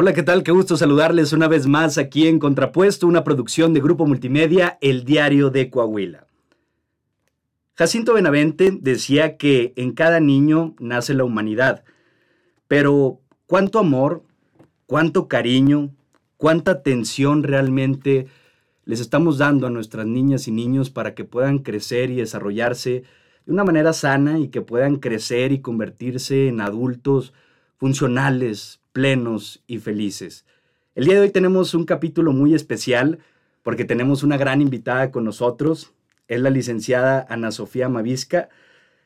Hola, ¿qué tal? Qué gusto saludarles una vez más aquí en Contrapuesto, una producción de Grupo Multimedia, El Diario de Coahuila. Jacinto Benavente decía que en cada niño nace la humanidad, pero ¿cuánto amor, cuánto cariño, cuánta atención realmente les estamos dando a nuestras niñas y niños para que puedan crecer y desarrollarse de una manera sana y que puedan crecer y convertirse en adultos funcionales, plenos y felices. El día de hoy tenemos un capítulo muy especial porque tenemos una gran invitada con nosotros. Es la licenciada Ana Sofía Mavisca,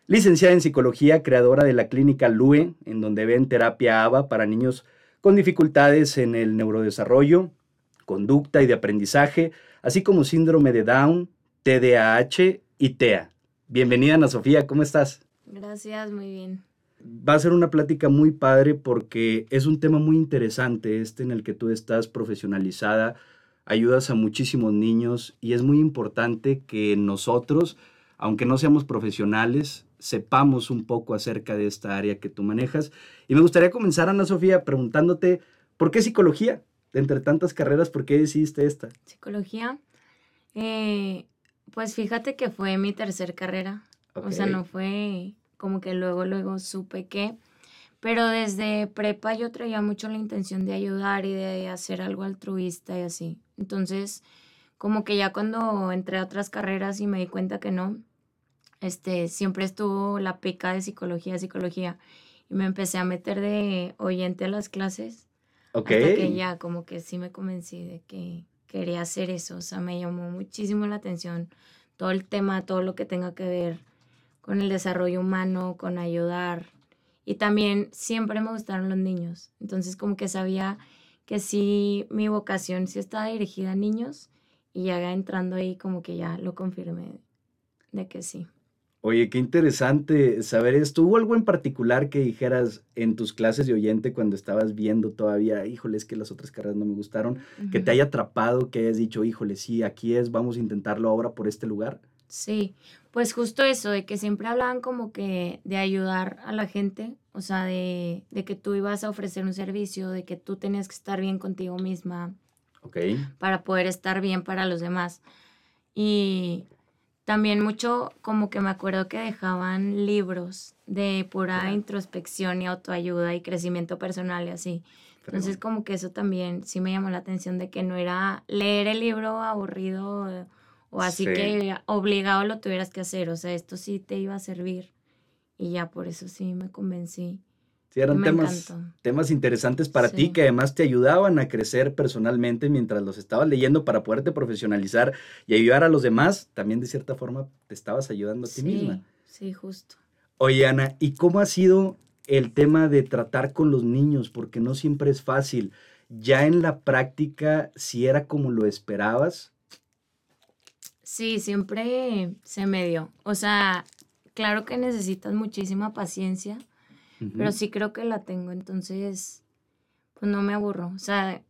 licenciada en psicología, creadora de la clínica LUE, en donde ven terapia ABA para niños con dificultades en el neurodesarrollo, conducta y de aprendizaje, así como síndrome de Down, TDAH y TEA. Bienvenida Ana Sofía, ¿cómo estás? Gracias, muy bien va a ser una plática muy padre porque es un tema muy interesante este en el que tú estás profesionalizada, ayudas a muchísimos niños y es muy importante que nosotros, aunque no seamos profesionales, sepamos un poco acerca de esta área que tú manejas. Y me gustaría comenzar, Ana Sofía, preguntándote, ¿por qué psicología? entre tantas carreras, ¿por qué decidiste esta? Psicología. Eh, pues fíjate que fue mi tercer carrera. O sea, no fue como que luego, luego supe que, pero desde prepa yo traía mucho la intención de ayudar y de hacer algo altruista y así. Entonces, como que ya cuando entré a otras carreras y me di cuenta que no, este, siempre estuvo la pica de psicología, psicología. Y me empecé a meter de oyente a las clases. Ok. Hasta que ya como que sí me convencí de que quería hacer eso. O sea, me llamó muchísimo la atención todo el tema, todo lo que tenga que ver con el desarrollo humano, con ayudar. Y también siempre me gustaron los niños. Entonces como que sabía que sí, mi vocación sí estaba dirigida a niños y ya entrando ahí como que ya lo confirmé de que sí. Oye, qué interesante saber esto. ¿Hubo algo en particular que dijeras en tus clases de oyente cuando estabas viendo todavía, híjole, es que las otras carreras no me gustaron, que te haya atrapado, que hayas dicho, híjole, sí, aquí es, vamos a intentarlo ahora por este lugar? Sí, pues justo eso, de que siempre hablaban como que de ayudar a la gente, o sea, de, de que tú ibas a ofrecer un servicio, de que tú tenías que estar bien contigo misma. Para poder estar bien para los demás. Y también mucho como que me acuerdo que dejaban libros de pura introspección y autoayuda y crecimiento personal y así. Entonces como que eso también sí me llamó la atención de que no era leer el libro aburrido o así que obligado lo tuvieras que hacer, o sea, esto sí te iba a servir. Y ya por eso sí me convencí. Sí, eran temas, temas interesantes para ti que además te ayudaban a crecer personalmente mientras los estabas leyendo para poderte profesionalizar y ayudar a los demás. También de cierta forma te estabas ayudando a ti misma. Sí, justo. Oye, Ana, ¿y cómo ha sido el tema de tratar con los niños? Porque no siempre es fácil. Ya en la práctica, si era como lo esperabas, Sí, siempre se me dio. O sea, claro que necesitas muchísima paciencia, pero sí creo que la tengo, entonces, pues no me aburro. O sea,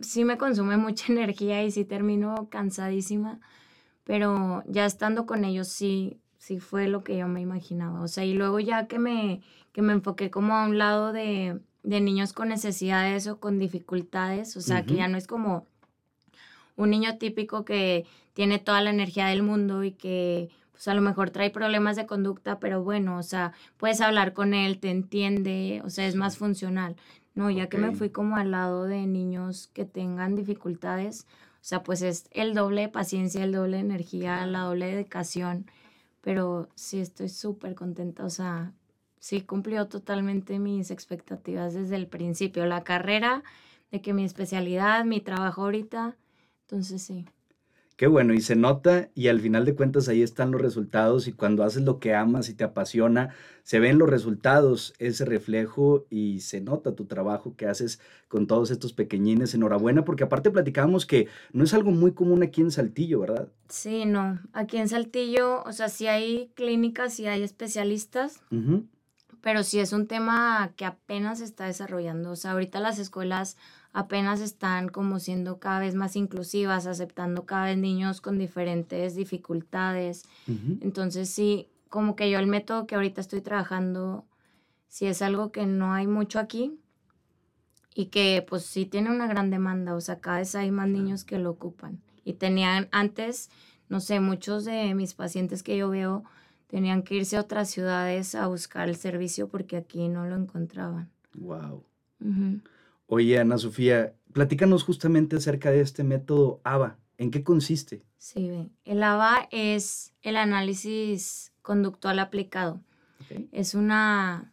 sí me consume mucha energía y sí termino cansadísima, pero ya estando con ellos sí, sí fue lo que yo me imaginaba. O sea, y luego ya que me, que me enfoqué como a un lado de, de niños con necesidades o con dificultades, o sea, que ya no es como un niño típico que tiene toda la energía del mundo y que pues a lo mejor trae problemas de conducta, pero bueno, o sea, puedes hablar con él, te entiende, o sea, es más funcional. No, ya que me fui como al lado de niños que tengan dificultades, o sea, pues es el doble de paciencia, el doble de energía, la doble dedicación, pero sí estoy súper contenta, o sea, sí cumplió totalmente mis expectativas desde el principio, la carrera, de que mi especialidad, mi trabajo ahorita, entonces sí. Qué bueno, y se nota y al final de cuentas ahí están los resultados y cuando haces lo que amas y te apasiona, se ven los resultados, ese reflejo y se nota tu trabajo que haces con todos estos pequeñines. Enhorabuena, porque aparte platicábamos que no es algo muy común aquí en Saltillo, ¿verdad? Sí, no, aquí en Saltillo, o sea, sí hay clínicas, sí hay especialistas, pero sí es un tema que apenas se está desarrollando. O sea, ahorita las escuelas apenas están como siendo cada vez más inclusivas, aceptando cada vez niños con diferentes dificultades. Entonces sí, como que yo el método que ahorita estoy trabajando, si es algo que no hay mucho aquí, y que pues sí tiene una gran demanda, o sea, cada vez hay más niños que lo ocupan. Y tenían antes, no sé, muchos de mis pacientes que yo veo tenían que irse a otras ciudades a buscar el servicio porque aquí no lo encontraban. Wow. Oye, Ana Sofía, platícanos justamente acerca de este método ABA. ¿En qué consiste? Sí, el ABA es el análisis conductual aplicado. Es una,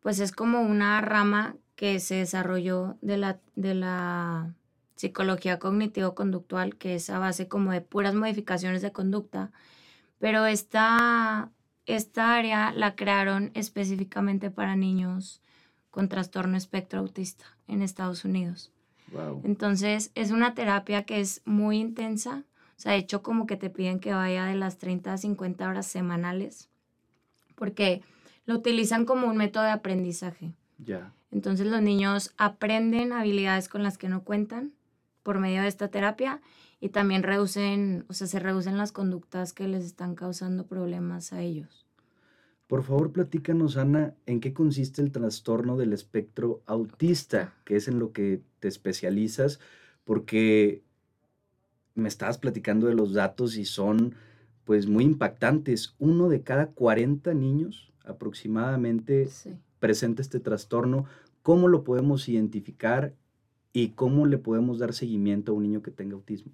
pues es como una rama que se desarrolló de la, de la psicología cognitivo-conductual, que es a base como de puras modificaciones de conducta, pero esta, esta área la crearon específicamente para niños con trastorno espectro autista en Estados Unidos. Entonces es una terapia que es muy intensa, o sea, de hecho como que te piden que vaya de las 30 a 50 horas semanales, porque lo utilizan como un método de aprendizaje. Ya. Entonces los niños aprenden habilidades con las que no cuentan por medio de esta terapia y también reducen, o sea, se reducen las conductas que les están causando problemas a ellos. Por favor, platícanos, Ana, en qué consiste el trastorno del espectro autista, que es en lo que te especializas, porque me estabas platicando de los datos y son pues muy impactantes. Uno de cada 40 niños aproximadamente presenta este trastorno. ¿Cómo lo podemos identificar y cómo le podemos dar seguimiento a un niño que tenga autismo?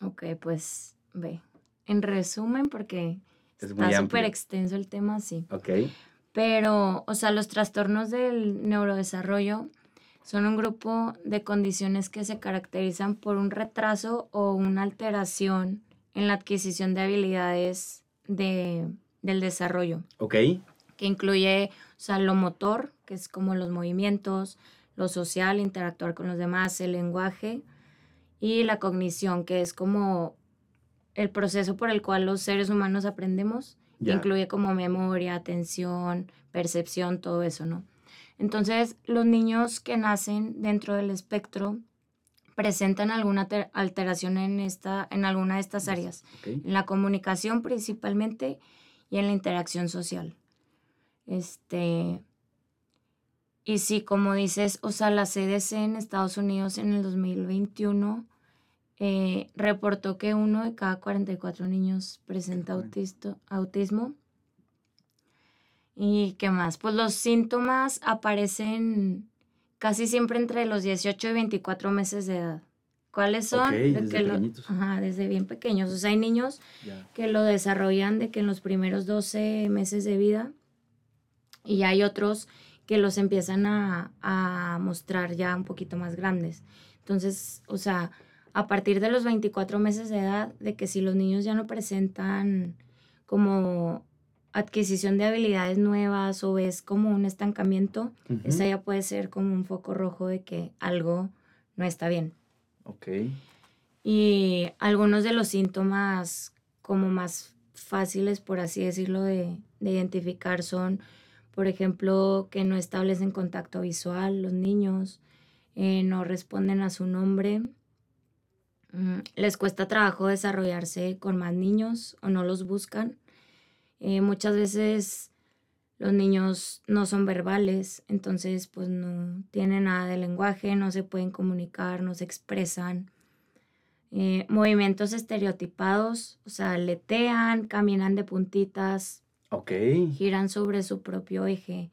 Ok, pues ve. En resumen, porque está súper extenso el tema, sí. Ok. Pero, o sea, los trastornos del neurodesarrollo son un grupo de condiciones que se caracterizan por un retraso o una alteración en la adquisición de habilidades de, del desarrollo. Ok. Que incluye, o sea, lo motor, que es como los movimientos, lo social, interactuar con los demás, el lenguaje, y la cognición, que es como el proceso por el cual los seres humanos aprendemos, incluye como memoria, atención, percepción, todo eso, ¿no? Entonces, los niños que nacen dentro del espectro presentan alguna alteración en, esta, en alguna de estas áreas, en la comunicación principalmente y en la interacción social. Este, y sí, como dices, o sea, la CDC en Estados Unidos en el 2021 eh, reportó que uno de cada 44 niños presenta autismo. ¿Y qué más? Pues los síntomas aparecen casi siempre entre los 18 y 24 meses de edad. ¿Cuáles son? desde, ajá, desde bien pequeños. O sea, hay niños que lo desarrollan de que en los primeros 12 meses de vida y hay otros que los empiezan a, mostrar ya un poquito más grandes. Entonces, o sea, a partir de los 24 meses de edad, de que si los niños ya no presentan como adquisición de habilidades nuevas o es como un estancamiento, esa ya puede ser como un foco rojo de que algo no está bien. Ok. Y algunos de los síntomas como más fáciles, por así decirlo, de, de identificar son por ejemplo, que no establecen contacto visual los niños, eh, no responden a su nombre, les cuesta trabajo desarrollarse con más niños o no los buscan. Eh, muchas veces los niños no son verbales, entonces pues no tienen nada de lenguaje, no se pueden comunicar, no se expresan. Eh, movimientos estereotipados, o sea, letean, caminan de puntitas. Giran sobre su propio eje.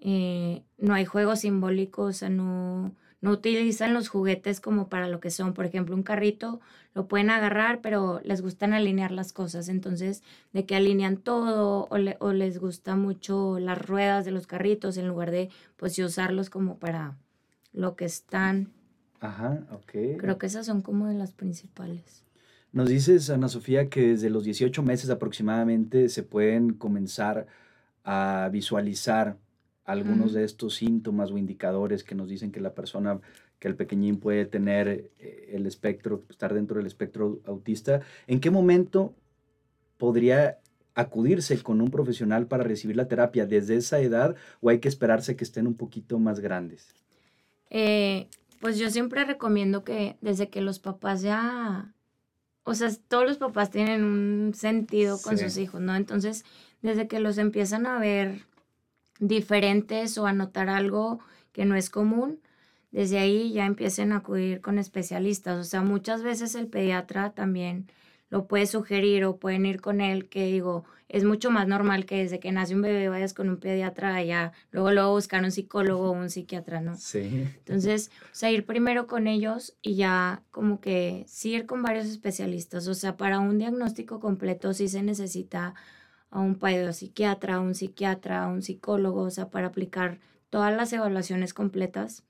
Eh, no hay juegos simbólicos, o sea, no, no utilizan los juguetes como para lo que son. Por ejemplo, un carrito lo pueden agarrar, pero les gustan alinear las cosas. Entonces, de que alinean todo o, les gusta mucho las ruedas de los carritos en lugar de, pues, usarlos como para lo que están. Ajá, ok. Creo que esas son como de las principales. Nos dices, Ana Sofía, que desde los 18 meses aproximadamente se pueden comenzar a visualizar algunos de estos síntomas o indicadores que nos dicen que la persona, que el pequeñín puede tener eh, el espectro, estar dentro del espectro autista. ¿En qué momento podría acudirse con un profesional para recibir la terapia? ¿Desde esa edad o hay que esperarse que estén un poquito más grandes? Eh, pues yo siempre recomiendo que desde que los papás ya o sea, todos los papás tienen un sentido con sus hijos, ¿no? Entonces, desde que los empiezan a ver diferentes o a notar algo que no es común, desde ahí ya empiecen a acudir con especialistas. O sea, muchas veces el pediatra también lo puede sugerir o pueden ir con él, que digo, es mucho más normal que desde que nace un bebé vayas con un pediatra allá, luego luego buscar un psicólogo o un psiquiatra, ¿no? Sí. Entonces, o sea, ir primero con ellos y ya como que sí ir con varios especialistas. O sea, para un diagnóstico completo sí se necesita a un psiquiatra, a un psiquiatra, a un psicólogo, o sea, para aplicar todas las evaluaciones completas.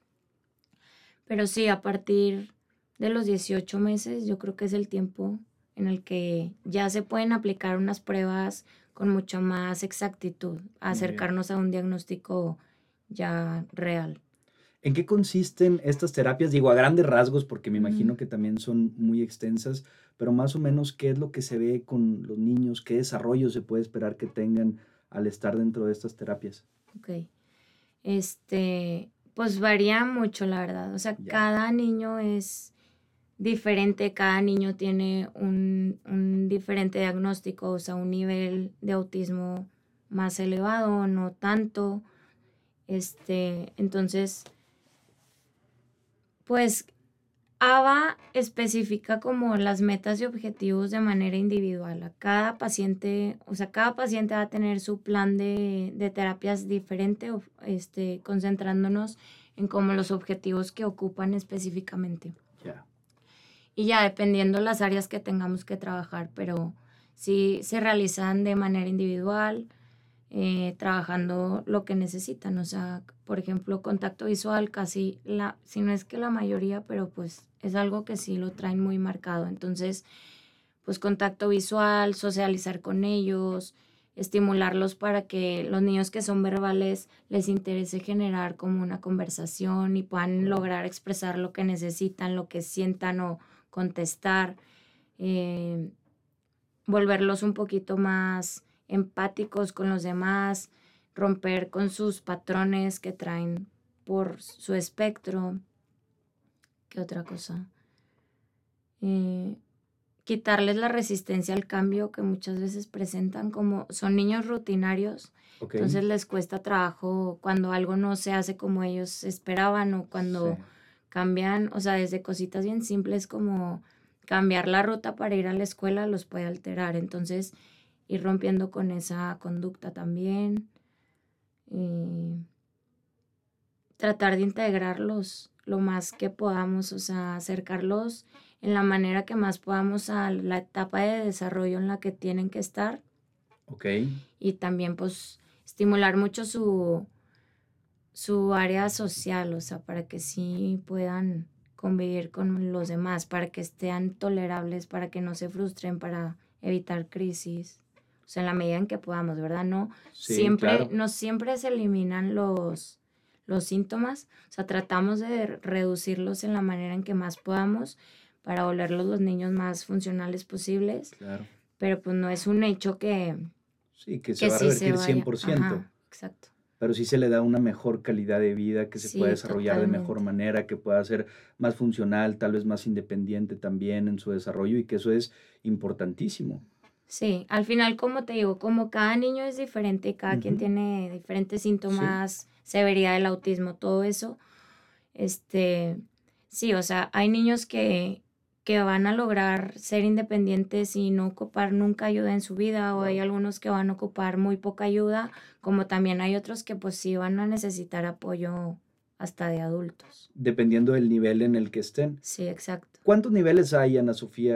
Pero sí, a partir de los 18 meses, yo creo que es el tiempo en el que ya se pueden aplicar unas pruebas con mucho más exactitud, acercarnos a un diagnóstico ya real. ¿En qué consisten estas terapias? Digo, a grandes rasgos, porque me imagino que también son muy extensas, pero más o menos, ¿qué es lo que se ve con los niños? ¿Qué desarrollo se puede esperar que tengan al estar dentro de estas terapias? Ok. Este, pues varía mucho, la verdad. O sea, cada niño es diferente, cada niño tiene un, un, diferente diagnóstico, o sea, un nivel de autismo más elevado, no tanto. Este, entonces, pues ABA especifica como las metas y objetivos de manera individual. A cada paciente, o sea, cada paciente va a tener su plan de, de terapias diferente, este, concentrándonos en como los objetivos que ocupan específicamente y ya dependiendo las áreas que tengamos que trabajar, pero sí se realizan de manera individual, eh, trabajando lo que necesitan. O sea, por ejemplo, contacto visual, casi la, si no es que la mayoría, pero pues es algo que sí lo traen muy marcado. Entonces, pues contacto visual, socializar con ellos, estimularlos para que los niños que son verbales les interese generar como una conversación y puedan lograr expresar lo que necesitan, lo que sientan o, contestar, eh, volverlos un poquito más empáticos con los demás, romper con sus patrones que traen por su espectro. ¿Qué otra cosa? Eh, quitarles la resistencia al cambio que muchas veces presentan como son niños rutinarios, entonces les cuesta trabajo cuando algo no se hace como ellos esperaban o cuando cambian, o sea, desde cositas bien simples como cambiar la ruta para ir a la escuela los puede alterar. Entonces, ir rompiendo con esa conducta también. Y tratar de integrarlos lo más que podamos, o sea, acercarlos en la manera que más podamos a la etapa de desarrollo en la que tienen que estar. Ok. Y también, pues, estimular mucho su, su área social, o sea, para que sí puedan convivir con los demás, para que estén tolerables, para que no se frustren, para evitar crisis. O sea, en la medida en que podamos, ¿verdad? No siempre, no siempre se eliminan los, los síntomas. O sea, tratamos de reducirlos en la manera en que más podamos para volverlos los niños más funcionales posibles. Claro. Pero pues no es un hecho que... Sí, que se va a revertir 100%. exacto pero sí se le da una mejor calidad de vida, que se pueda desarrollar de mejor manera, que pueda ser más funcional, tal vez más independiente también en su desarrollo y que eso es importantísimo. Sí, al final, como te digo, como cada niño es diferente, cada quien tiene diferentes síntomas, severidad del autismo, todo eso, este, sí, o sea, hay niños que, que van a lograr ser independientes y no ocupar nunca ayuda en su vida o hay algunos que van a ocupar muy poca ayuda, como también hay otros que pues sí van a necesitar apoyo hasta de adultos. Dependiendo del nivel en el que estén. Sí, exacto. ¿Cuántos niveles hay, Ana Sofía?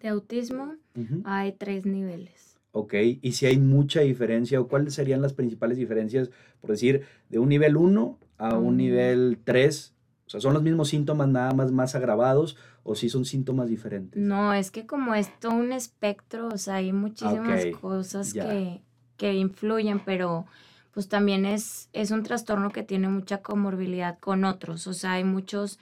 De autismo hay tres niveles. Ok, y si hay mucha diferencia, o cuáles serían las principales diferencias, por decir, de un nivel 1 a un nivel 3, o sea, ¿son los mismos síntomas nada más más agravados o si son síntomas diferentes? No, es que como es todo un espectro, o sea, hay muchísimas cosas que, que, influyen, pero pues también es, es un trastorno que tiene mucha comorbilidad con otros, o sea, hay muchos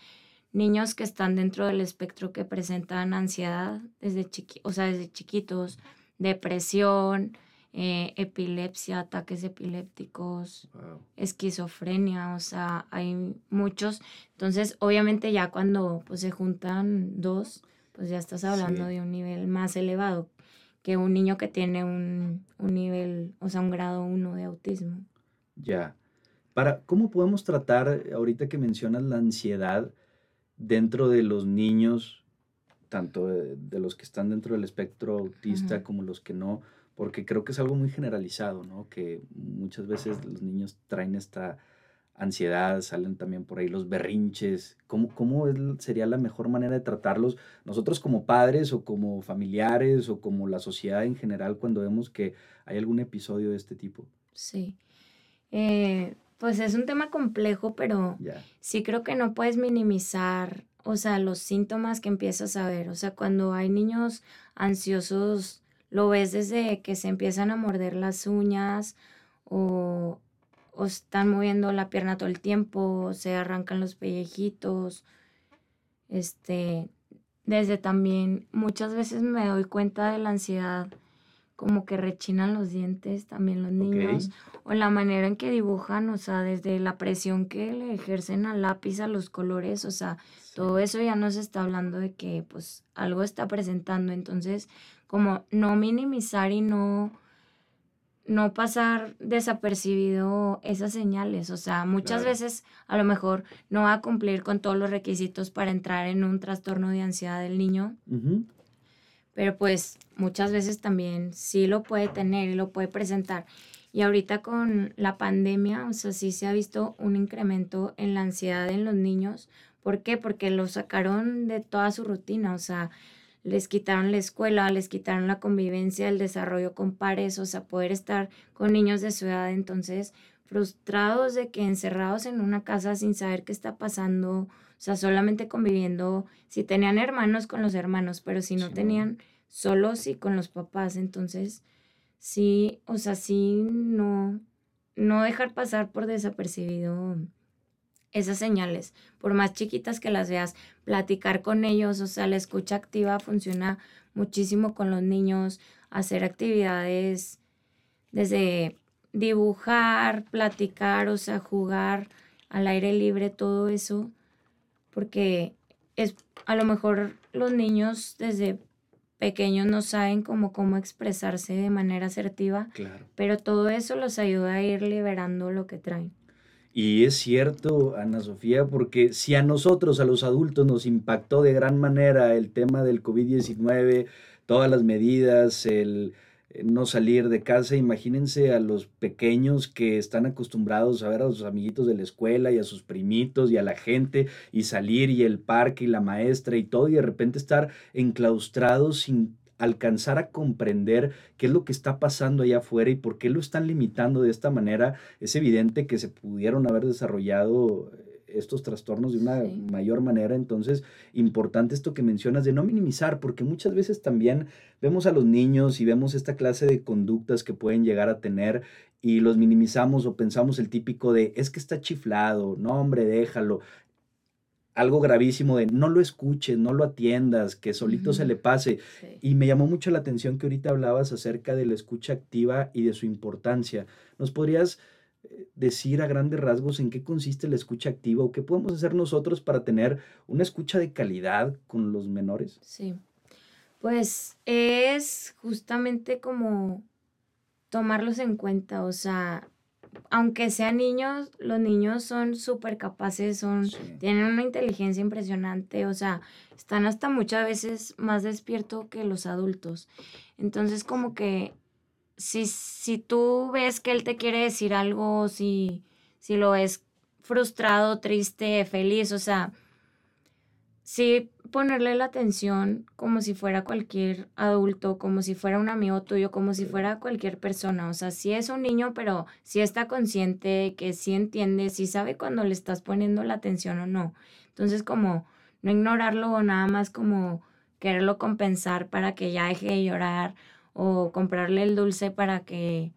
niños que están dentro del espectro que presentan ansiedad desde, chiqui o sea, desde chiquitos, depresión, eh, epilepsia, ataques epilépticos, esquizofrenia, o sea, hay muchos. Entonces, obviamente ya cuando pues, se juntan dos, pues ya estás hablando de un nivel más elevado que un niño que tiene un, un nivel, o sea, un grado uno de autismo. Ya. Para, ¿Cómo podemos tratar, ahorita que mencionas la ansiedad dentro de los niños, tanto de, los que están dentro del espectro autista como los que no? Porque creo que es algo muy generalizado, ¿no? Que muchas veces los niños traen esta ansiedad, salen también por ahí los berrinches. ¿Cómo, cómo sería la mejor manera de tratarlos nosotros como padres o como familiares o como la sociedad en general cuando vemos que hay algún episodio de este tipo? Sí. Eh, pues es un tema complejo, pero sí creo que no puedes minimizar, o sea, los síntomas que empiezas a ver. O sea, cuando hay niños ansiosos, lo ves desde que se empiezan a morder las uñas o o están moviendo la pierna todo el tiempo, se arrancan los pellejitos, este, desde también muchas veces me doy cuenta de la ansiedad, como que rechinan los dientes también los niños, o la manera en que dibujan, o sea, desde la presión que le ejercen al lápiz, a los colores, o sea, todo eso ya nos está hablando de que pues algo está presentando, entonces como no minimizar y no no pasar desapercibido esas señales. O sea, muchas veces a lo mejor no va a cumplir con todos los requisitos para entrar en un trastorno de ansiedad del niño. Pero pues muchas veces también sí lo puede tener y lo puede presentar. Y ahorita con la pandemia, o sea, sí se ha visto un incremento en la ansiedad en los niños. ¿Por qué? Porque lo sacaron de toda su rutina. O sea, les quitaron la escuela, les quitaron la convivencia, el desarrollo con pares, o sea, poder estar con niños de su edad, entonces frustrados de que encerrados en una casa sin saber qué está pasando, sea, solamente conviviendo, si tenían hermanos con los hermanos, pero si no tenían solos y con los papás, entonces sí, o sea, sí no no dejar pasar por desapercibido esas señales, por más chiquitas que las veas, platicar con ellos, o sea, la escucha activa funciona muchísimo con los niños, hacer actividades desde dibujar, platicar, o sea, jugar al aire libre, todo eso, porque es a lo mejor los niños desde pequeños no saben cómo, cómo expresarse de manera asertiva, pero todo eso los ayuda a ir liberando lo que traen. Y es cierto, Ana Sofía, porque si a nosotros, a los adultos, nos impactó de gran manera el tema del COVID-19, todas las medidas, el no salir de casa, imagínense a los pequeños que están acostumbrados a ver a sus amiguitos de la escuela y a sus primitos y a la gente y salir y el parque y la maestra y todo y de repente estar enclaustrados sin alcanzar a comprender qué es lo que está pasando allá afuera y por qué lo están limitando de esta manera, es evidente que se pudieron haber desarrollado eh, estos trastornos de una mayor manera. Entonces, importante esto que mencionas de no minimizar, porque muchas veces también vemos a los niños y vemos esta clase de conductas que pueden llegar a tener y los minimizamos o pensamos el típico de es que está chiflado, no hombre, déjalo algo gravísimo de no lo escuches, no lo atiendas, que solito se le pase. Y me llamó mucho la atención que ahorita hablabas acerca de la escucha activa y de su importancia. ¿Nos podrías decir a grandes rasgos en qué consiste la escucha activa o qué podemos hacer nosotros para tener una escucha de calidad con los menores? Sí, pues es justamente como tomarlos en cuenta, o sea, aunque sean niños, los niños son súper capaces, son, tienen una inteligencia impresionante, o sea, están hasta muchas veces más despiertos que los adultos. Entonces, como que si, si tú ves que él te quiere decir algo, si, si lo ves frustrado, triste, feliz, o sea, sí ponerle la atención como si fuera cualquier adulto, como si fuera un amigo tuyo, como si fuera cualquier persona. O sea, si es un niño, pero si está consciente, que sí entiende, si sabe cuando le estás poniendo la atención o no. Entonces, como no ignorarlo o nada más como quererlo compensar para que ya deje de llorar o comprarle el dulce para que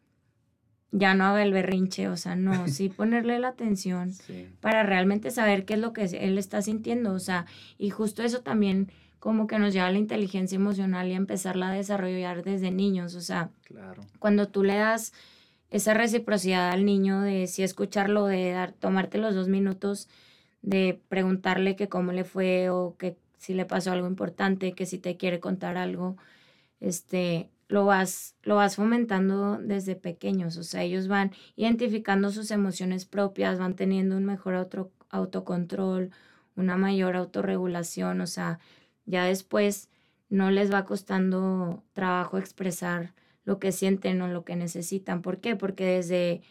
ya no haga el berrinche, o sea, no, sí ponerle la atención para realmente saber qué es lo que él está sintiendo, o sea, y justo eso también como que nos lleva a la inteligencia emocional y a empezarla a desarrollar desde niños, o sea, cuando tú le das esa reciprocidad al niño de si escucharlo, de dar, tomarte los dos minutos, de preguntarle que cómo le fue o que si le pasó algo importante, que si te quiere contar algo, este, lo vas, lo vas fomentando desde pequeños, o sea, ellos van identificando sus emociones propias, van teniendo un mejor auto, autocontrol, una mayor autorregulación, o sea, ya después no les va costando trabajo expresar lo que sienten o lo que necesitan. ¿Por qué? Porque desde,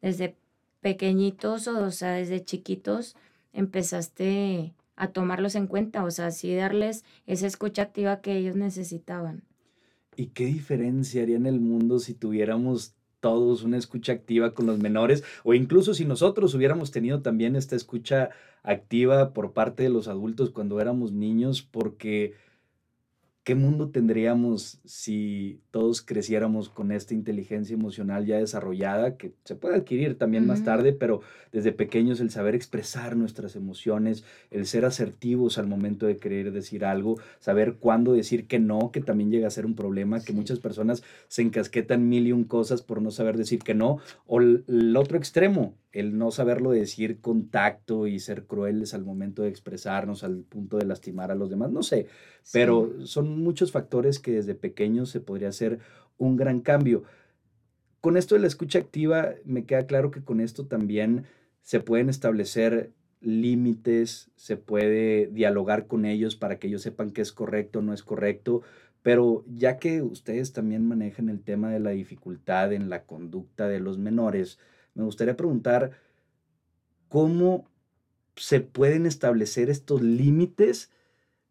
desde pequeñitos, o, sea, desde chiquitos, empezaste a tomarlos en cuenta, o sea, así darles esa escucha activa que ellos necesitaban. ¿Y qué diferencia haría en el mundo si tuviéramos todos una escucha activa con los menores o incluso si nosotros hubiéramos tenido también esta escucha activa por parte de los adultos cuando éramos niños? Porque ¿Qué mundo tendríamos si todos creciéramos con esta inteligencia emocional ya desarrollada, que se puede adquirir también más tarde, pero desde pequeños el saber expresar nuestras emociones, el ser asertivos al momento de querer decir algo, saber cuándo decir que no, que también llega a ser un problema, que muchas personas se encasquetan mil y un cosas por no saber decir que no, o el otro extremo, el no saberlo decir con tacto y ser crueles al momento de expresarnos, al punto de lastimar a los demás, no sé, pero son muchos factores que desde pequeños se podría hacer un gran cambio. Con esto de la escucha activa, me queda claro que con esto también se pueden establecer límites, se puede dialogar con ellos para que ellos sepan qué es correcto no es correcto, pero ya que ustedes también manejan el tema de la dificultad en la conducta de los menores, me gustaría preguntar cómo se pueden establecer estos límites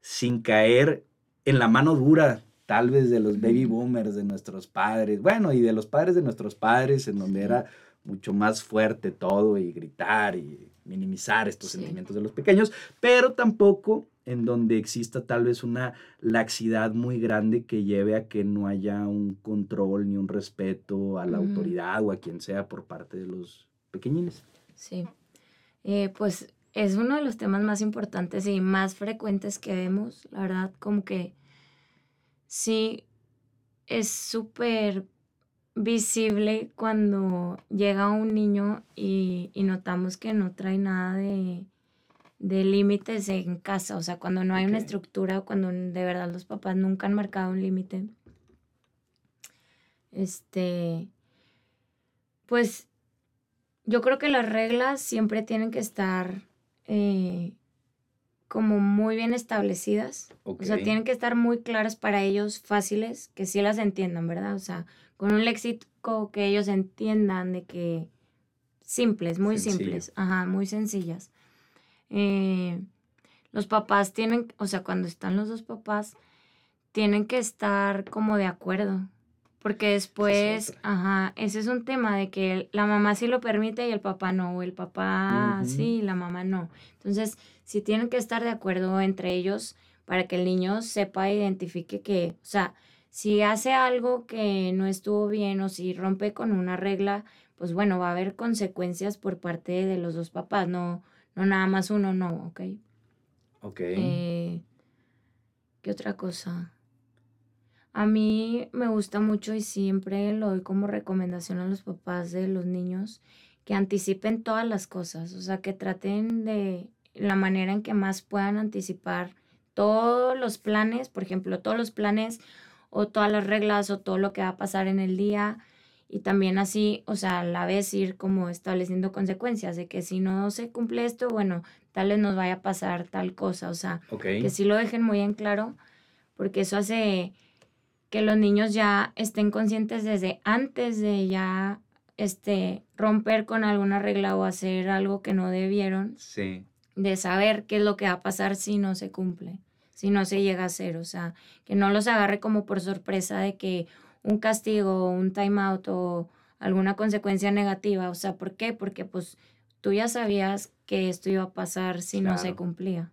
sin caer en la mano dura, tal vez de los baby boomers, de nuestros padres, bueno, y de los padres de nuestros padres, en donde era mucho más fuerte todo y gritar y minimizar estos sentimientos de los pequeños, pero tampoco en donde exista tal vez una laxidad muy grande que lleve a que no haya un control ni un respeto a la autoridad o a quien sea por parte de los pequeñines. Sí, eh, pues es uno de los temas más importantes y más frecuentes que vemos, la verdad, como que sí es súper visible cuando llega un niño y, notamos que no trae nada de, de límites en casa, o sea, cuando no hay una estructura cuando de verdad los papás nunca han marcado un límite. Este, pues yo creo que las reglas siempre tienen que estar eh, como muy bien establecidas. O sea, tienen que estar muy claras para ellos, fáciles, que sí las entiendan, ¿verdad? O sea, con un léxico que ellos entiendan de que simples, muy simples, ajá, muy sencillas. Eh, los papás tienen, o sea, cuando están los dos papás, tienen que estar como de acuerdo. Porque después, ajá, ese es un tema de que la mamá sí lo permite y el papá no, o el papá sí, la mamá no. Entonces, sí tienen que estar de acuerdo entre ellos para que el niño sepa e identifique que, o sea, si hace algo que no estuvo bien o si rompe con una regla, pues bueno, va a haber consecuencias por parte de los dos papás, no, no nada más uno, no, ¿ok? Ok. Eh, ¿Qué otra cosa? A mí me gusta mucho y siempre lo doy como recomendación a los papás de los niños que anticipen todas las cosas, o sea, que traten de la manera en que más puedan anticipar todos los planes, por ejemplo, todos los planes o todas las reglas o todo lo que va a pasar en el día, y también así, o sea, a la vez ir como estableciendo consecuencias de que si no se cumple esto, bueno, tal vez nos vaya a pasar tal cosa, o sea, que sí lo dejen muy en claro, porque eso hace que los niños ya estén conscientes desde antes de ya este romper con alguna regla o hacer algo que no debieron. Sí. De saber qué es lo que va a pasar si no se cumple, si no se llega a hacer, o sea, que no los agarre como por sorpresa de que un castigo, un timeout o alguna consecuencia negativa. O sea, ¿por qué? Porque pues tú ya sabías que esto iba a pasar si no se cumplía.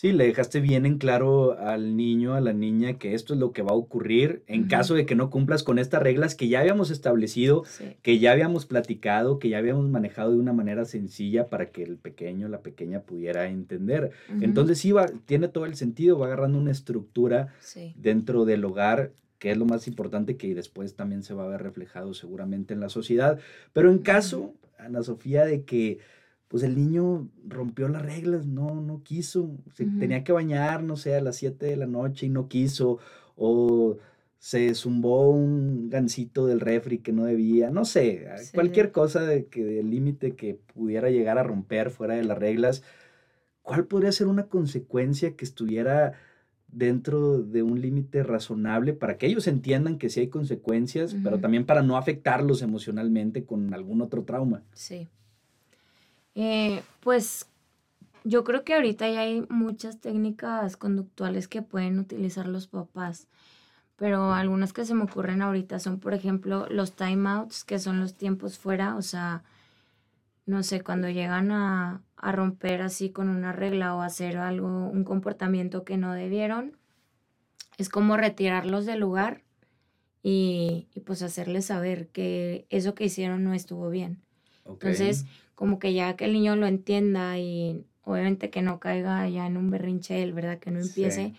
Sí, le dejaste bien en claro al niño, a la niña, que esto es lo que va a ocurrir en caso de que no cumplas con estas reglas que ya habíamos establecido, que ya habíamos platicado, que ya habíamos manejado de una manera sencilla para que el pequeño, la pequeña pudiera entender. Entonces sí, va, tiene todo el sentido, va agarrando una estructura dentro del hogar que es lo más importante que después también se va a ver reflejado seguramente en la sociedad. Pero en caso, Ana Sofía, de que pues el niño rompió las reglas, no, no quiso, se tenía que bañar, no sé, a las 7 de la noche y no quiso, o se zumbó un gancito del refri que no debía, no sé, cualquier cosa de que del límite que pudiera llegar a romper fuera de las reglas, ¿cuál podría ser una consecuencia que estuviera dentro de un límite razonable para que ellos entiendan que sí hay consecuencias, pero también para no afectarlos emocionalmente con algún otro trauma? Sí. Eh, pues yo creo que ahorita ya hay muchas técnicas conductuales que pueden utilizar los papás pero algunas que se me ocurren ahorita son, por ejemplo, los timeouts, que son los tiempos fuera, o sea, no sé, cuando llegan a, romper así con una regla o hacer algo, un comportamiento que no debieron, es como retirarlos del lugar y, pues hacerles saber que eso que hicieron no estuvo bien. Entonces, como que ya que el niño lo entienda y obviamente que no caiga ya en un berrinche él, ¿verdad? Que no empiece,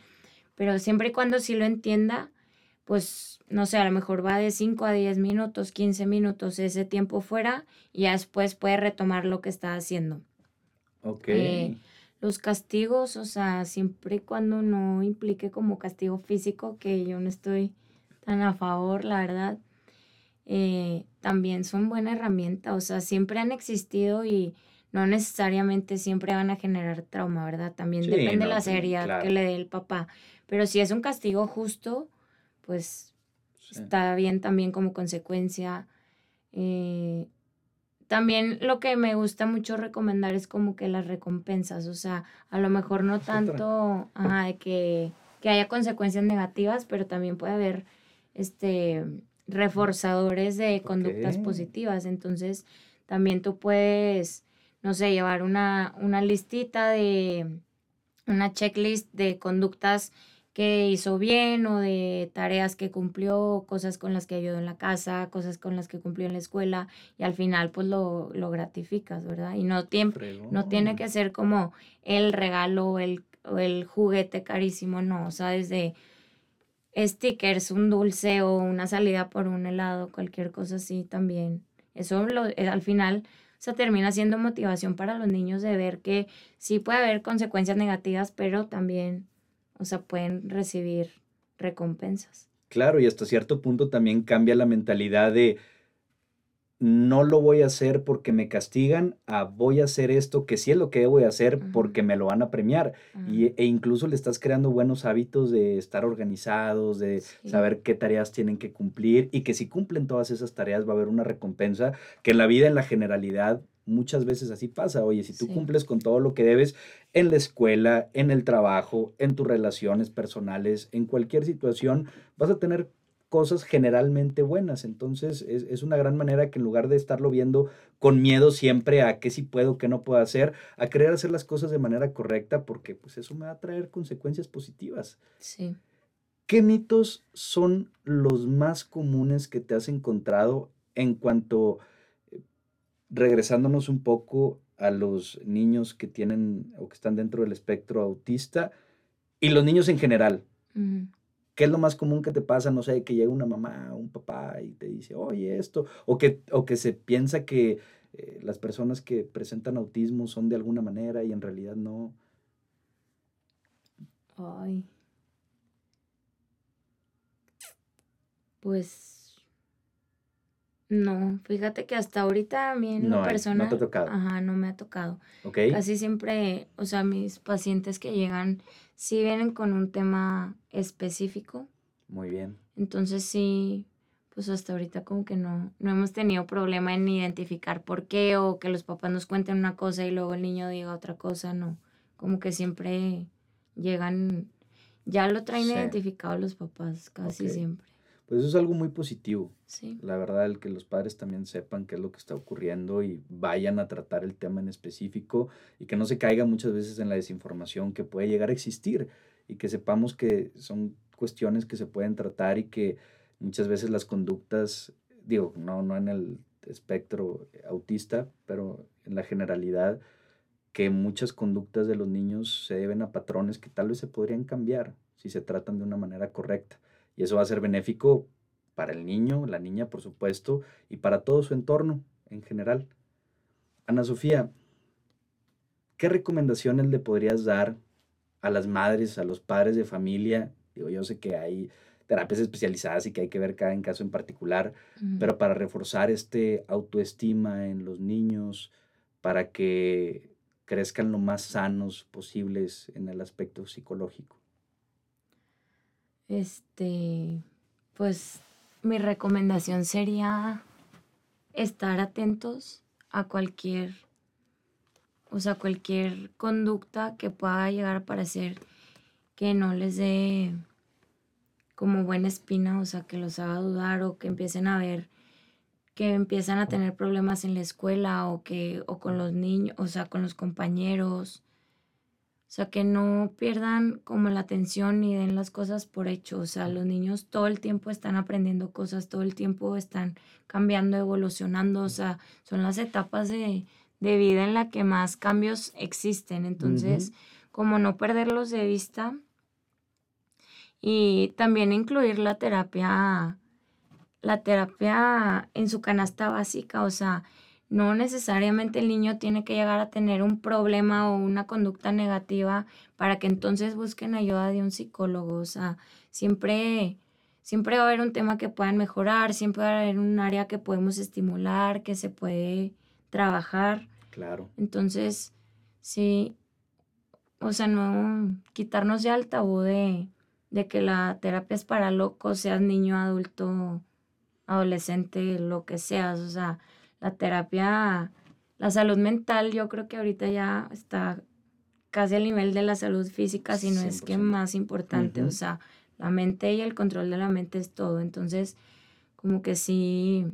pero siempre y cuando sí lo entienda, pues, no sé, a lo mejor va de 5 a 10 minutos, 15 minutos ese tiempo fuera y ya después puede retomar lo que está haciendo. Ok. Eh, los castigos, o sea, siempre y cuando no implique como castigo físico, que yo no estoy tan a favor, la verdad, eh, también son buena herramienta, o sea, siempre han existido y no necesariamente siempre van a generar trauma, ¿verdad? También depende de la seriedad que le dé el papá, pero si es un castigo justo, pues está bien también como consecuencia. Eh, también lo que me gusta mucho recomendar es como que las recompensas, o sea, a lo mejor no tanto de que, haya consecuencias negativas, pero también puede haber este reforzadores de conductas positivas. Entonces, también tú puedes, no sé, llevar una, una listita de, una checklist de conductas que hizo bien o de tareas que cumplió, cosas con las que ayudó en la casa, cosas con las que cumplió en la escuela y al final pues lo, lo gratificas, ¿verdad? Y no, tiene, no tiene que ser como el regalo o el, el juguete carísimo, no, o sea, desde stickers, un dulce o una salida por un helado, cualquier cosa así también. Eso lo, eh, al final se termina siendo motivación para los niños de ver que sí puede haber consecuencias negativas, pero también o sea, pueden recibir recompensas. Claro, y hasta cierto punto también cambia la mentalidad de no lo voy a hacer porque me castigan, a voy a hacer esto que sí es lo que voy a hacer porque me lo van a premiar. y, e incluso le estás creando buenos hábitos de estar organizados, de saber qué tareas tienen que cumplir y que si cumplen todas esas tareas va a haber una recompensa que en la vida, en la generalidad, muchas veces así pasa. Oye, si tú cumples con todo lo que debes en la escuela, en el trabajo, en tus relaciones personales, en cualquier situación, vas a tener cosas generalmente buenas. Entonces es, una gran manera que en lugar de estarlo viendo con miedo siempre a qué sí puedo, qué no puedo hacer, a querer hacer las cosas de manera correcta, porque pues eso me va a traer consecuencias positivas. Sí. ¿Qué mitos son los más comunes que te has encontrado en cuanto regresándonos un poco a los niños que tienen o que están dentro del espectro autista y los niños en general. ¿Qué es lo más común que te pasa? No sé, que llega una mamá un papá y te dice, oye, esto, o que, o que se piensa que eh, las personas que presentan autismo son de alguna manera y en realidad no. Ay. Pues no, fíjate que hasta ahorita a mí en lo personal. No te ha tocado. Ajá, no me ha tocado. Ok. Casi siempre, o sea, mis pacientes que llegan sí vienen con un tema específico. Muy bien. Entonces sí, pues hasta ahorita como que no, no hemos tenido problema en identificar por qué o que los papás nos cuenten una cosa y luego el niño diga otra cosa, no. Como que siempre llegan, ya lo traen identificado los papás, casi siempre. Pues eso es algo muy positivo. Sí. La verdad, el que los padres también sepan qué es lo que está ocurriendo y vayan a tratar el tema en específico y que no se caiga muchas veces en la desinformación que puede llegar a existir y que sepamos que son cuestiones que se pueden tratar y que muchas veces las conductas, digo, no, no en el espectro autista, pero en la generalidad, que muchas conductas de los niños se deben a patrones que tal vez se podrían cambiar si se tratan de una manera correcta. Y eso va a ser benéfico para el niño, la niña, por supuesto, y para todo su entorno en general. Ana Sofía, ¿qué recomendaciones le podrías dar a las madres, a los padres de familia? Digo, yo sé que hay terapias especializadas y que hay que ver cada en caso en particular, pero para reforzar este autoestima en los niños, para que crezcan lo más sanos posibles en el aspecto psicológico. Este, pues mi recomendación sería estar atentos a cualquier, o sea, cualquier conducta que pueda llegar a parecer que no les dé como buena espina, o sea, que los haga dudar o que empiecen a ver que empiezan a tener problemas en la escuela o que o con los niños, o sea, con los compañeros. O sea, que no pierdan como la atención ni den las cosas por hecho. O sea, los niños todo el tiempo están aprendiendo cosas, todo el tiempo están cambiando, evolucionando. O sea, son las etapas de, vida en la que más cambios existen. Entonces, como no perderlos de vista y también incluir la terapia, la terapia en su canasta básica. O sea, no necesariamente el niño tiene que llegar a tener un problema o una conducta negativa para que entonces busquen ayuda de un psicólogo. O sea, siempre, siempre va a haber un tema que puedan mejorar, siempre va a haber un área que podemos estimular, que se puede trabajar. Claro. Entonces, sí, o sea, no quitarnos ya el tabú de, de que la terapia es para locos, seas niño, adulto, adolescente, lo que seas. O sea, la terapia, la salud mental, yo creo que ahorita ya está casi al nivel de la salud física, si no es que más importante, o sea, la mente y el control de la mente es todo, entonces, como que sí,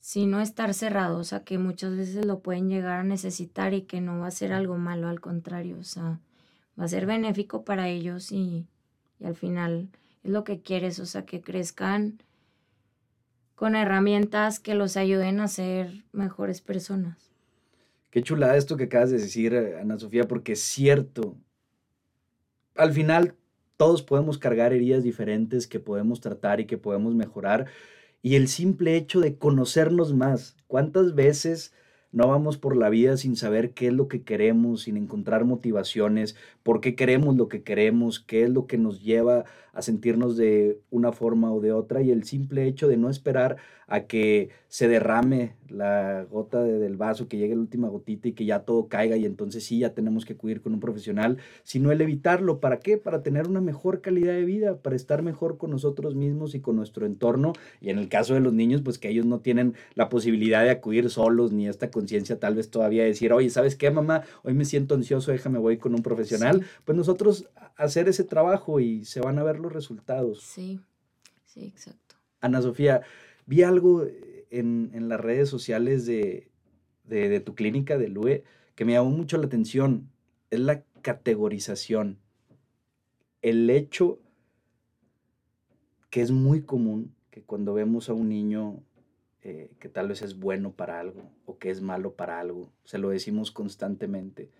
sí no estar cerrado, o sea, que muchas veces lo pueden llegar a necesitar y que no va a ser algo malo, al contrario, o sea, va a ser benéfico para ellos y, y al final es lo que quieres, o sea, que crezcan con herramientas que los ayuden a ser mejores personas. Qué chulada esto que acabas de decir, Ana Sofía, porque es cierto. Al final, todos podemos cargar heridas diferentes que podemos tratar y que podemos mejorar. Y el simple hecho de conocernos más, ¿cuántas veces no vamos por la vida sin saber qué es lo que queremos, sin encontrar motivaciones, por qué queremos lo que queremos, qué es lo que nos lleva a sentirnos de una forma o de otra y el simple hecho de no esperar a que se derrame la gota del vaso, que llegue la última gotita y que ya todo caiga y entonces sí ya tenemos que acudir con un profesional, sino el evitarlo. ¿Para qué? Para tener una mejor calidad de vida, para estar mejor con nosotros mismos y con nuestro entorno. Y en el caso de los niños, pues que ellos no tienen la posibilidad de acudir solos ni esta conciencia tal vez todavía decir, oye, ¿sabes qué, mamá? Hoy me siento ansioso, déjame voy con un profesional. Pues nosotros hacer ese trabajo y se van a ver los resultados. Sí, sí, exacto. Ana Sofía, vi algo en, las redes sociales de, tu clínica de LUE que me llamó mucho la atención. Es la categorización. El hecho que es muy común que cuando vemos a un niño eh, que tal vez es bueno para algo o que es malo para algo, se lo decimos constantemente.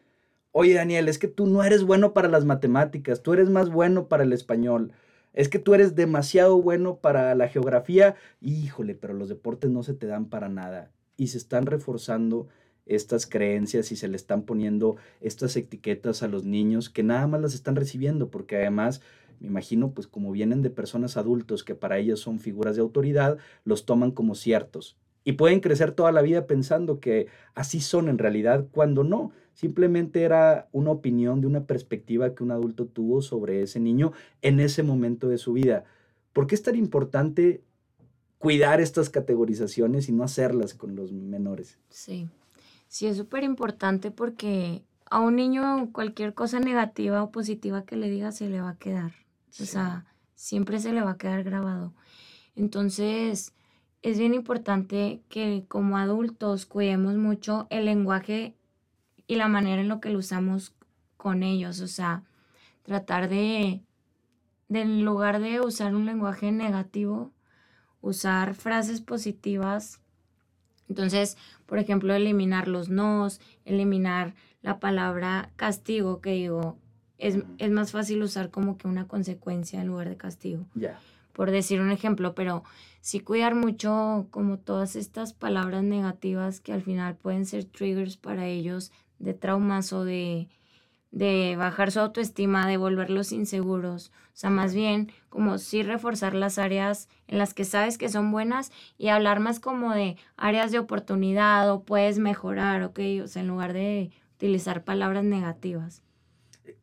Oye Daniel, es que tú no eres bueno para las matemáticas, tú eres más bueno para el español es que tú eres demasiado bueno para la geografía, híjole, pero los deportes no se te dan para nada. Y se están reforzando estas creencias y se le están poniendo estas etiquetas a los niños que nada más las están recibiendo, porque además, me imagino, pues como vienen de personas adultos que para ellos son figuras de autoridad, los toman como ciertos. Y pueden crecer toda la vida pensando que así son en realidad, cuando no. Simplemente era una opinión de una perspectiva que un adulto tuvo sobre ese niño en ese momento de su vida. ¿Por qué es tan importante cuidar estas categorizaciones y no hacerlas con los menores? Sí, sí, es súper importante porque a un niño cualquier cosa negativa o positiva que le diga se le va a quedar. O sea, siempre se le va a quedar grabado. Entonces, es bien importante que como adultos cuidemos mucho el lenguaje y la manera en lo que lo usamos con ellos. O sea, tratar de, de en lugar de usar un lenguaje negativo, usar frases positivas. Entonces, por ejemplo, eliminar los nos, eliminar la palabra castigo, que digo, es, es más fácil usar como que una consecuencia en lugar de castigo. Ya por decir un ejemplo, pero sí cuidar mucho como todas estas palabras negativas que al final pueden ser triggers para ellos de traumas o de, de bajar su autoestima, de volverlos inseguros. O sea, más bien como sí reforzar las áreas en las que sabes que son buenas y hablar más como de áreas de oportunidad o puedes mejorar, ¿ok? O sea, en lugar de utilizar palabras negativas.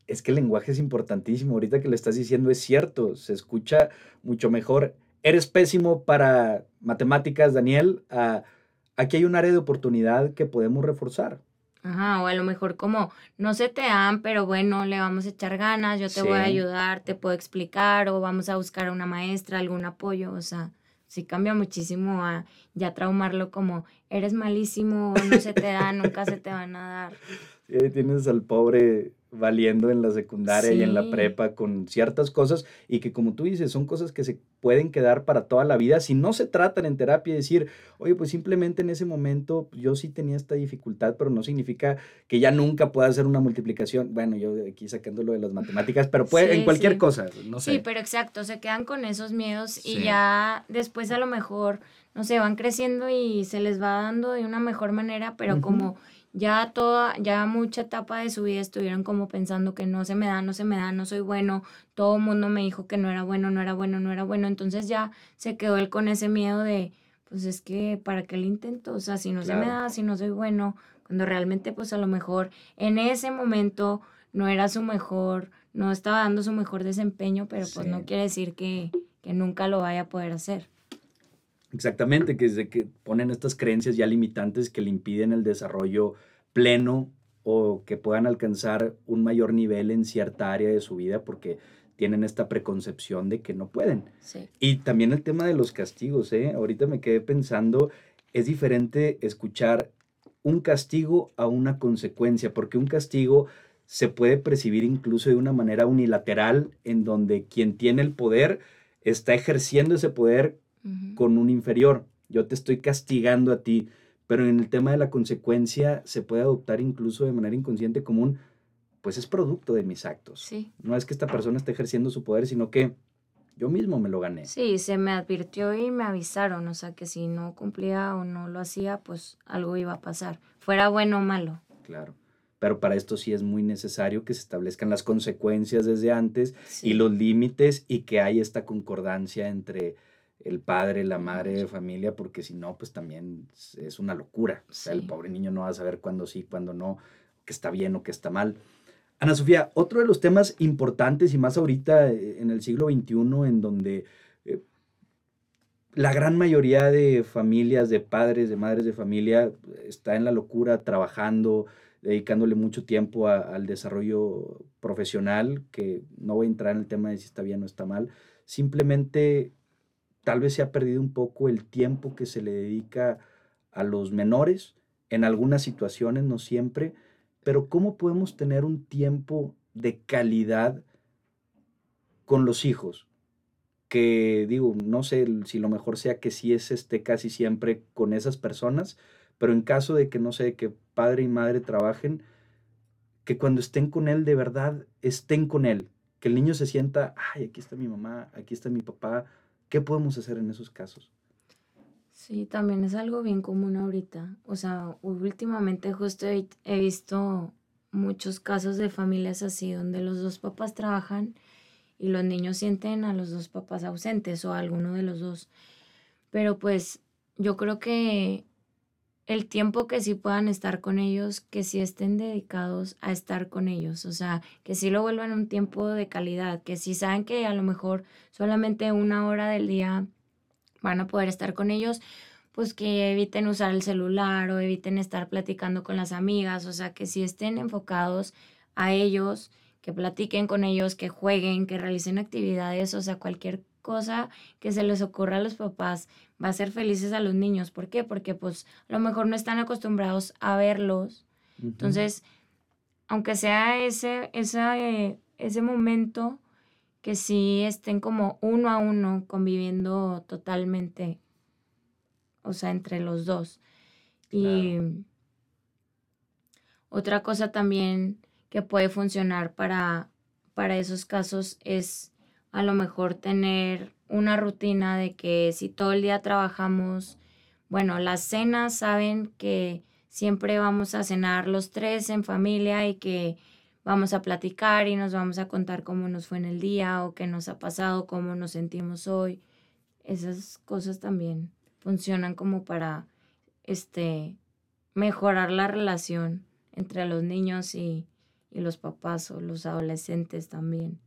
Es que el lenguaje es importantísimo. Ahorita que le estás diciendo es cierto, se escucha mucho mejor. Eres pésimo para matemáticas, Daniel. Ah, aquí hay un área de oportunidad que podemos reforzar. Ajá, o a lo mejor como no se te dan, pero bueno, le vamos a echar ganas, yo te voy a ayudar, te puedo explicar, o vamos a buscar a una maestra, algún apoyo, o sea, sí cambia muchísimo a ya traumarlo como eres malísimo, no se te da, nunca se te van a dar. Sí, tienes al pobre valiendo en la secundaria y en la prepa con ciertas cosas y que como tú dices, son cosas que se pueden quedar para toda la vida. Si no se tratan en terapia y decir, oye, pues simplemente en ese momento yo sí tenía esta dificultad, pero no significa que ya nunca pueda hacer una multiplicación. Bueno, yo aquí sacándolo de las matemáticas, pero puede en cualquier cosa, no sé. Sí, pero exacto, se quedan con esos miedos y ya después a lo mejor, no sé, van creciendo y se les va dando de una mejor manera, pero como ya toda, ya mucha etapa de su vida estuvieron como pensando que no se me da, no se me da, no soy bueno, todo el mundo me dijo que no era bueno, no era bueno, no era bueno, entonces ya se quedó él con ese miedo de, pues es que, ¿para qué le intento? O sea, si no se me da, si no soy bueno, cuando realmente pues a lo mejor en ese momento no era su mejor, no estaba dando su mejor desempeño, pero pues no quiere decir que, que nunca lo vaya a poder hacer. Exactamente, que desde que ponen estas creencias ya limitantes que le impiden el desarrollo pleno o que puedan alcanzar un mayor nivel en cierta área de su vida porque tienen esta preconcepción de que no pueden. Y también el tema de los castigos, ¿eh? Ahorita me quedé pensando, es diferente escuchar un castigo a una consecuencia, porque un castigo se puede percibir incluso de una manera unilateral, en donde quien tiene el poder está ejerciendo ese poder con un inferior. Yo te estoy castigando a ti, pero en el tema de la consecuencia se puede adoptar incluso de manera inconsciente como un, pues es producto de mis actos. Sí. No es que esta persona esté ejerciendo su poder, sino que yo mismo me lo gané. Sí, se me advirtió y me avisaron, o sea que si no cumplía o no lo hacía, pues algo iba a pasar, fuera bueno o malo. Claro. Pero para esto sí es muy necesario que se establezcan las consecuencias desde antes y los límites y que haya esta concordancia entre el padre, la madre de familia, porque si no, pues también es una locura. O sea, el pobre niño no va a saber cuándo sí, cuándo no, que está bien o que está mal. Ana Sofía, otro de los temas importantes y más ahorita eh, en el siglo XXI, en donde eh, la gran mayoría de familias, de padres, de madres de familia, está en la locura, trabajando, dedicándole mucho tiempo al desarrollo profesional, que no voy a entrar en el tema de si está bien o está mal, simplemente tal vez se ha perdido un poco el tiempo que se le dedica a los menores, en algunas situaciones, no siempre, pero ¿cómo podemos tener un tiempo de calidad con los hijos? Que digo, no sé si lo mejor sea que sí es esté casi siempre con esas personas, pero en caso de que, no sé, que padre y madre trabajen, que cuando estén con él de verdad estén con él, que el niño se sienta, ay, aquí está mi mamá, aquí está mi papá, ¿Qué podemos hacer en esos casos? Sí, también es algo bien común ahorita. O sea, últimamente justo he, visto muchos casos de familias así, donde los dos papás trabajan y los niños sienten a los dos papás ausentes o a alguno de los dos. Pero pues yo creo que el tiempo que sí puedan estar con ellos, que sí estén dedicados a estar con ellos, o sea, que sí lo vuelvan un tiempo de calidad, que si saben que a lo mejor solamente una hora del día van a poder estar con ellos, pues que eviten usar el celular o eviten estar platicando con las amigas, o sea, que sí estén enfocados a ellos, que platiquen con ellos, que jueguen, que realicen actividades, o sea, cualquier cosa que se les ocurra a los papás va a ser felices a los niños. ¿Por qué? Porque pues a lo mejor no están acostumbrados a verlos. Entonces, aunque sea ese, ese, ese momento que sí estén como uno a uno conviviendo totalmente, o sea, entre los dos. Y otra cosa también que puede funcionar para, para esos casos es a lo mejor tener una rutina de que si todo el día trabajamos, bueno, las cenas saben que siempre vamos a cenar los tres en familia y que vamos a platicar y nos vamos a contar cómo nos fue en el día o qué nos ha pasado, cómo nos sentimos hoy. Esas cosas también funcionan como para este mejorar la relación entre los niños y, y los papás o los adolescentes también.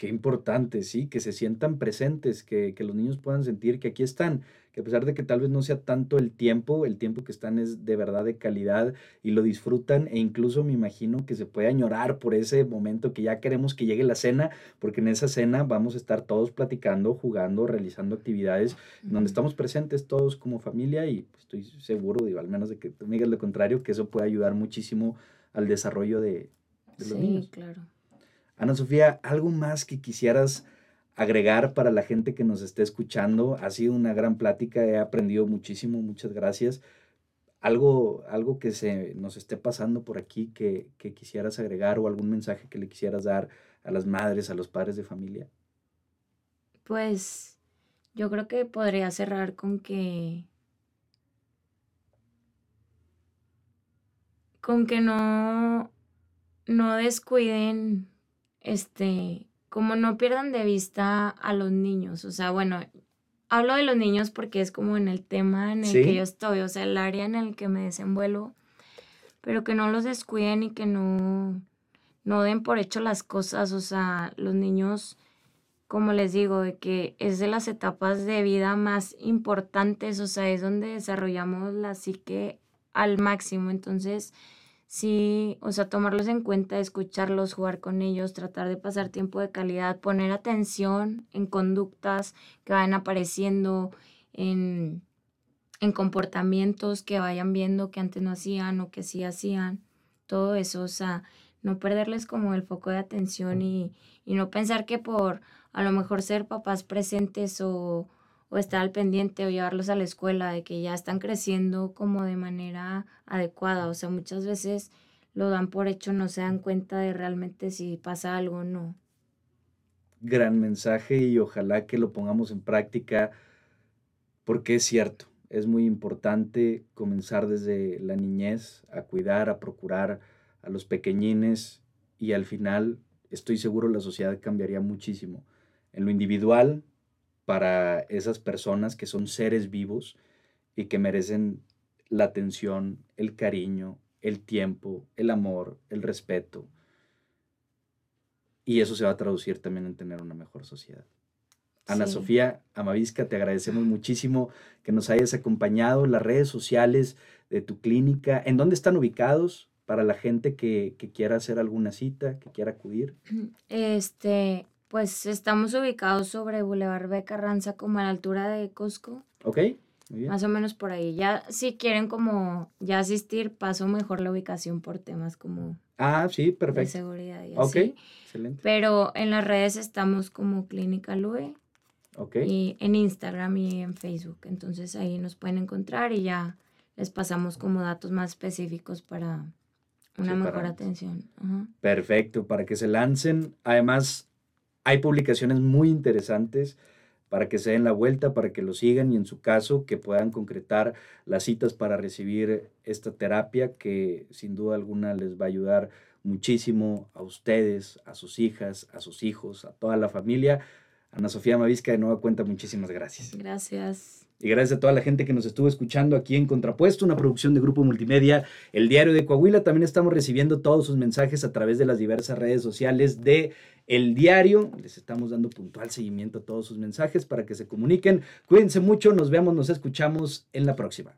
Qué importante, sí, que se sientan presentes, que, que, los niños puedan sentir que aquí están, que a pesar de que tal vez no sea tanto el tiempo, el tiempo que están es de verdad de calidad y lo disfrutan e incluso me imagino que se puede añorar por ese momento que ya queremos que llegue la cena, porque en esa cena vamos a estar todos platicando, jugando, realizando actividades donde estamos presentes todos como familia y estoy seguro, digo, al menos de que tú me digas lo contrario, que eso puede ayudar muchísimo al desarrollo de, de los niños. Sí, claro. Ana Sofía, ¿algo más que quisieras agregar para la gente que nos esté escuchando? Ha sido una gran plática, he aprendido muchísimo, muchas gracias. Algo, algo que se nos esté pasando por aquí que, quisieras agregar o algún mensaje que le quisieras dar a las madres, a los padres de familia. Pues yo creo que podría cerrar con que con que no no descuiden este, como no pierdan de vista a los niños. O sea, bueno, hablo de los niños porque es como en el tema en el que yo estoy, o sea, el área en el que me desenvuelvo, pero que no los descuiden y que no, no den por hecho las cosas. O sea, los niños, como les digo, de que es de las etapas de vida más importantes, o sea, es donde desarrollamos la psique al máximo. Entonces, Sí, o sea, tomarlos en cuenta, escucharlos, jugar con ellos, tratar de pasar tiempo de calidad, poner atención en conductas que vayan apareciendo, en, en comportamientos que vayan viendo que antes no hacían o que sí hacían, todo eso, o sea, no perderles como el foco de atención y, y no pensar que por a lo mejor ser papás presentes o o estar al pendiente o llevarlos a la escuela de que ya están creciendo como de manera adecuada. O sea, muchas veces lo dan por hecho, no se dan cuenta de realmente si pasa algo o no. Gran mensaje y ojalá que lo pongamos en práctica porque es cierto, es muy importante comenzar desde la niñez a cuidar, a procurar a los pequeñines y al final estoy seguro la sociedad cambiaría muchísimo. En lo individual, para esas personas que son seres vivos y que merecen la atención, el cariño, el tiempo, el amor, el respeto. Y eso se va a traducir también en tener una mejor sociedad. Ana Sofía Amavisca, te agradecemos muchísimo que nos hayas acompañado, las redes sociales de tu clínica, ¿en dónde están ubicados para la gente que, que quiera hacer alguna cita, que quiera acudir? Este, pues estamos ubicados sobre Boulevard B Carranza, como a la altura de Costco. Ok, muy bien. Más o menos por ahí. Ya, si quieren como ya asistir, paso mejor la ubicación por temas como... Ah, sí, perfecto. De seguridad y Ok, excelente. Pero en las redes estamos como Clínica Lue. Ok. Y en Instagram y en Facebook. Entonces ahí nos pueden encontrar y ya les pasamos como datos más específicos para una mejor atención. Perfecto, para que se lancen. Además, hay publicaciones muy interesantes para que se den la vuelta, para que lo sigan y en su caso que puedan concretar las citas para recibir esta terapia que sin duda alguna les va a ayudar muchísimo a ustedes, a sus hijas, a sus hijos, a toda la familia. Ana Sofía Mavisca de nueva cuenta, muchísimas gracias. Gracias. Y gracias a toda la gente que nos estuvo escuchando aquí en Contrapuesto, una producción de Grupo Multimedia, el Diario de Coahuila. También estamos recibiendo todos sus mensajes a través de las diversas redes sociales de El Diario. Les estamos dando puntual seguimiento a todos sus mensajes para que se comuniquen. Cuídense mucho, nos vemos, nos escuchamos en la próxima.